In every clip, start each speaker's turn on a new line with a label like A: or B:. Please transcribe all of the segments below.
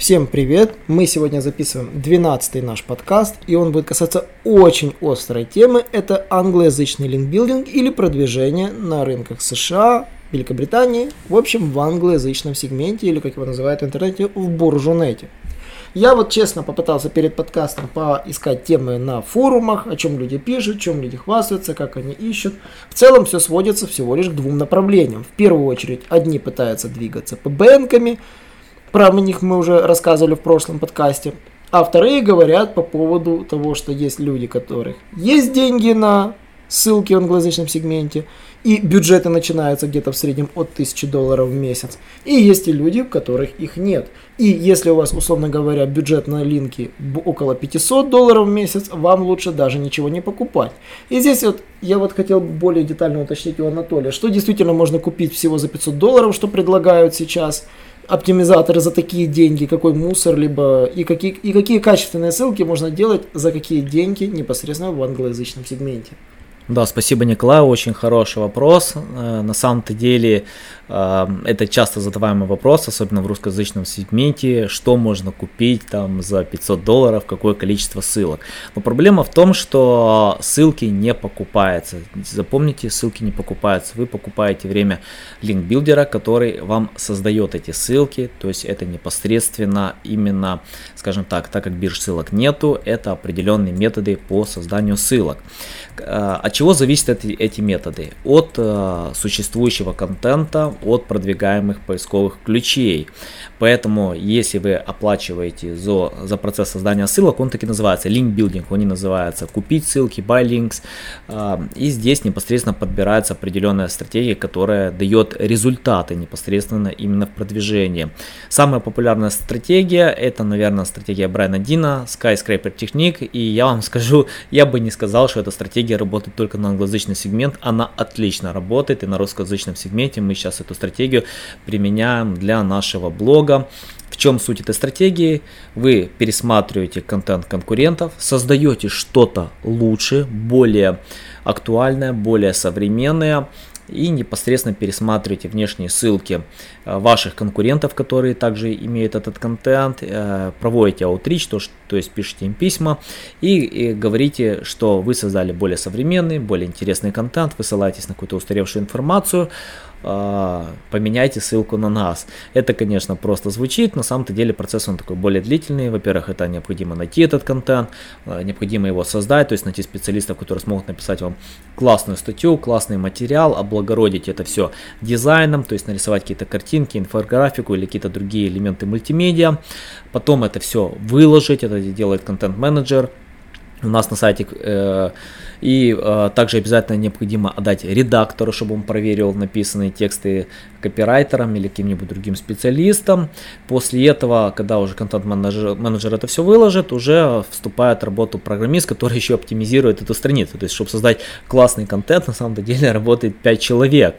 A: Всем привет! Мы сегодня записываем 12 наш подкаст, и он будет касаться очень острой темы. Это англоязычный линкбилдинг или продвижение на рынках США, Великобритании, в общем, в англоязычном сегменте, или как его называют в интернете, в буржунете. Я вот честно попытался перед подкастом поискать темы на форумах, о чем люди пишут, чем люди хвастаются, как они ищут. В целом все сводится всего лишь к двум направлениям. В первую очередь, одни пытаются двигаться по бэнками, про них мы уже рассказывали в прошлом подкасте. А вторые говорят по поводу того, что есть люди, которых есть деньги на ссылки в англоязычном сегменте, и бюджеты начинаются где-то в среднем от 1000 долларов в месяц. И есть и люди, у которых их нет. И если у вас, условно говоря, бюджет на линки около 500 долларов в месяц, вам лучше даже ничего не покупать. И здесь вот я вот хотел более детально уточнить у Анатолия, что действительно можно купить всего за 500 долларов, что предлагают сейчас – оптимизаторы за такие деньги, какой мусор, либо и какие, и какие качественные ссылки можно делать за какие деньги непосредственно в англоязычном сегменте.
B: Да, спасибо, Николай, очень хороший вопрос. Э, на самом-то деле э, это часто задаваемый вопрос, особенно в русскоязычном сегменте, что можно купить там за 500 долларов, какое количество ссылок. Но проблема в том, что ссылки не покупаются. Запомните, ссылки не покупаются. Вы покупаете время линкбилдера, который вам создает эти ссылки, то есть это непосредственно именно, скажем так, так как бирж ссылок нету, это определенные методы по созданию ссылок. Э, от чего зависят эти, эти методы? От э, существующего контента, от продвигаемых поисковых ключей. Поэтому, если вы оплачиваете за, за процесс создания ссылок, он таки называется link building, он не называется купить ссылки, buy links. Э, и здесь непосредственно подбирается определенная стратегия, которая дает результаты непосредственно именно в продвижении. Самая популярная стратегия, это, наверное, стратегия Брайана Дина, Skyscraper Technique. И я вам скажу, я бы не сказал, что эта стратегия работает только на англоязычный сегмент, она отлично работает и на русскоязычном сегменте мы сейчас эту стратегию применяем для нашего блога. В чем суть этой стратегии? Вы пересматриваете контент конкурентов, создаете что-то лучше, более актуальное, более современное, и непосредственно пересматриваете внешние ссылки э, ваших конкурентов, которые также имеют этот контент, э, проводите аутрич, то, то есть пишите им письма и, и говорите, что вы создали более современный, более интересный контент, вы ссылаетесь на какую-то устаревшую информацию, поменяйте ссылку на нас. Это, конечно, просто звучит, на самом-то деле процесс он такой более длительный. Во-первых, это необходимо найти этот контент, а, необходимо его создать, то есть найти специалистов, которые смогут написать вам классную статью, классный материал, облагородить это все дизайном, то есть нарисовать какие-то картинки, инфографику или какие-то другие элементы мультимедиа. Потом это все выложить, это делает контент-менеджер, у нас на сайте. Э, и э, также обязательно необходимо отдать редактору, чтобы он проверил написанные тексты копирайтером или каким-нибудь другим специалистом. После этого, когда уже контент-менеджер менеджер это все выложит, уже вступает в работу программист, который еще оптимизирует эту страницу. То есть, чтобы создать классный контент, на самом деле работает 5 человек.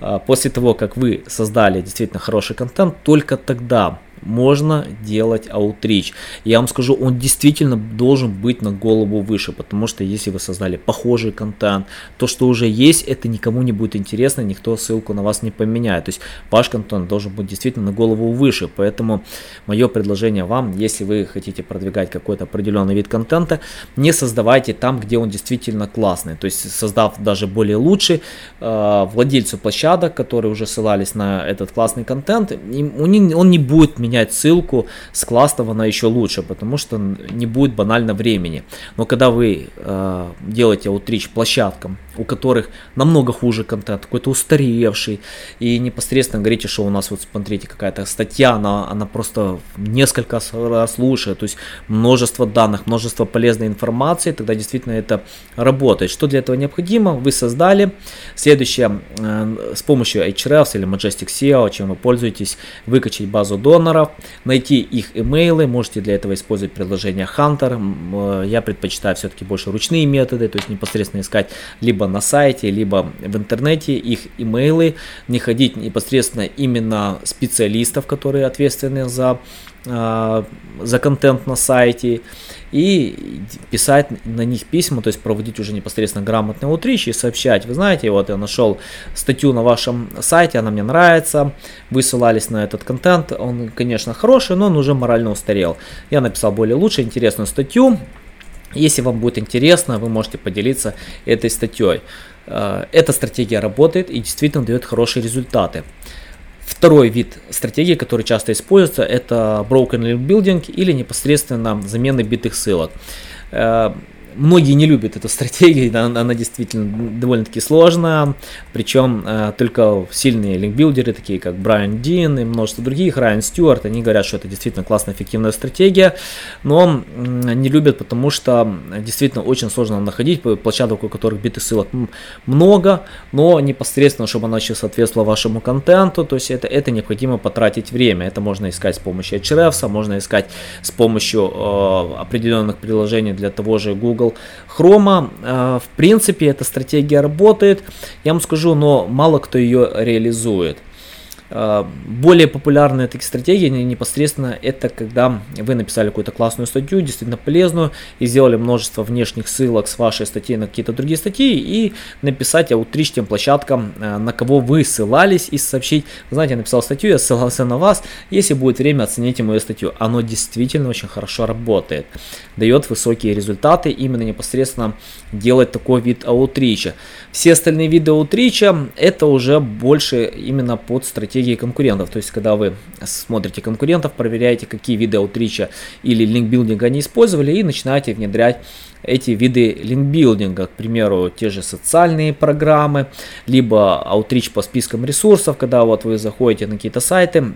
B: Э, после того, как вы создали действительно хороший контент, только тогда можно делать аутрич. Я вам скажу, он действительно должен быть на голову выше, потому что если вы создали похожий контент, то, что уже есть, это никому не будет интересно, никто ссылку на вас не поменяет. То есть ваш контент должен быть действительно на голову выше. Поэтому мое предложение вам, если вы хотите продвигать какой-то определенный вид контента, не создавайте там, где он действительно классный. То есть создав даже более лучший, э, владельцу площадок, которые уже ссылались на этот классный контент, он не будет менять менять ссылку с классного на еще лучше, потому что не будет банально времени. Но когда вы э, делаете аутрич площадкам, у которых намного хуже контент, какой-то устаревший, и непосредственно говорите, что у нас вот смотрите какая-то статья, она, она просто несколько раз лучше, то есть множество данных, множество полезной информации, тогда действительно это работает. Что для этого необходимо? Вы создали. Следующее, э, с помощью Ahrefs или Majestic SEO, чем вы пользуетесь, выкачать базу доноров, блогеров, найти их имейлы, можете для этого использовать приложение Hunter. Э, я предпочитаю все-таки больше ручные методы, то есть непосредственно искать либо на сайте, либо в интернете их имейлы, не ходить непосредственно именно специалистов, которые ответственны за за контент на сайте и писать на них письма, то есть проводить уже непосредственно грамотные утричи и сообщать, вы знаете, вот я нашел статью на вашем сайте, она мне нравится, вы ссылались на этот контент, он, конечно, хороший, но он уже морально устарел. Я написал более лучше, интересную статью, если вам будет интересно, вы можете поделиться этой статьей. А, эта стратегия работает и действительно дает хорошие результаты. Второй вид стратегии, который часто используется, это broken link building или непосредственно замена битых ссылок. Многие не любят эту стратегию, она, она действительно довольно-таки сложная, причем э, только сильные линкбилдеры, такие как Брайан Дин и множество других, Райан Стюарт, они говорят, что это действительно классная, эффективная стратегия, но э, не любят, потому что действительно очень сложно находить площадок, у которых битых ссылок много, но непосредственно, чтобы она еще соответствовала вашему контенту, то есть это, это необходимо потратить время, это можно искать с помощью Ahrefs, можно искать с помощью э, определенных приложений для того же Google, Google Chrome. Э, в принципе, эта стратегия работает, я вам скажу, но мало кто ее реализует. Э, более популярные такие стратегии непосредственно это когда вы написали какую-то классную статью, действительно полезную, и сделали множество внешних ссылок с вашей статьи на какие-то другие статьи, и написать аутрич тем площадкам, э, на кого вы ссылались, и сообщить, знаете, я написал статью, я ссылался на вас, если будет время, оцените мою статью. Оно действительно очень хорошо работает, дает высокие результаты, именно непосредственно делать такой вид аутрича. Все остальные виды аутрича это уже больше именно под стратегию стратегии конкурентов. То есть, когда вы смотрите конкурентов, проверяете, какие виды аутрича или линкбилдинга они использовали, и начинаете внедрять эти виды линкбилдинга, к примеру, те же социальные программы, либо аутрич по спискам ресурсов, когда вот вы заходите на какие-то сайты,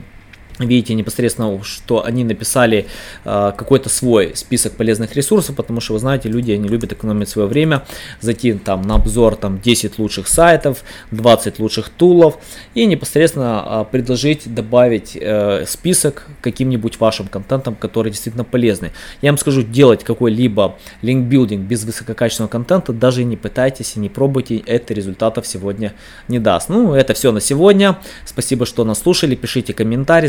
B: видите непосредственно, что они написали э, какой-то свой список полезных ресурсов, потому что вы знаете, люди они любят экономить свое время, зайти там на обзор там 10 лучших сайтов, 20 лучших тулов и непосредственно э, предложить добавить э, список каким-нибудь вашим контентом, который действительно полезный. Я вам скажу, делать какой-либо линкбилдинг без высококачественного контента даже не пытайтесь и не пробуйте, это результатов сегодня не даст. Ну, это все на сегодня. Спасибо, что нас слушали, пишите комментарии,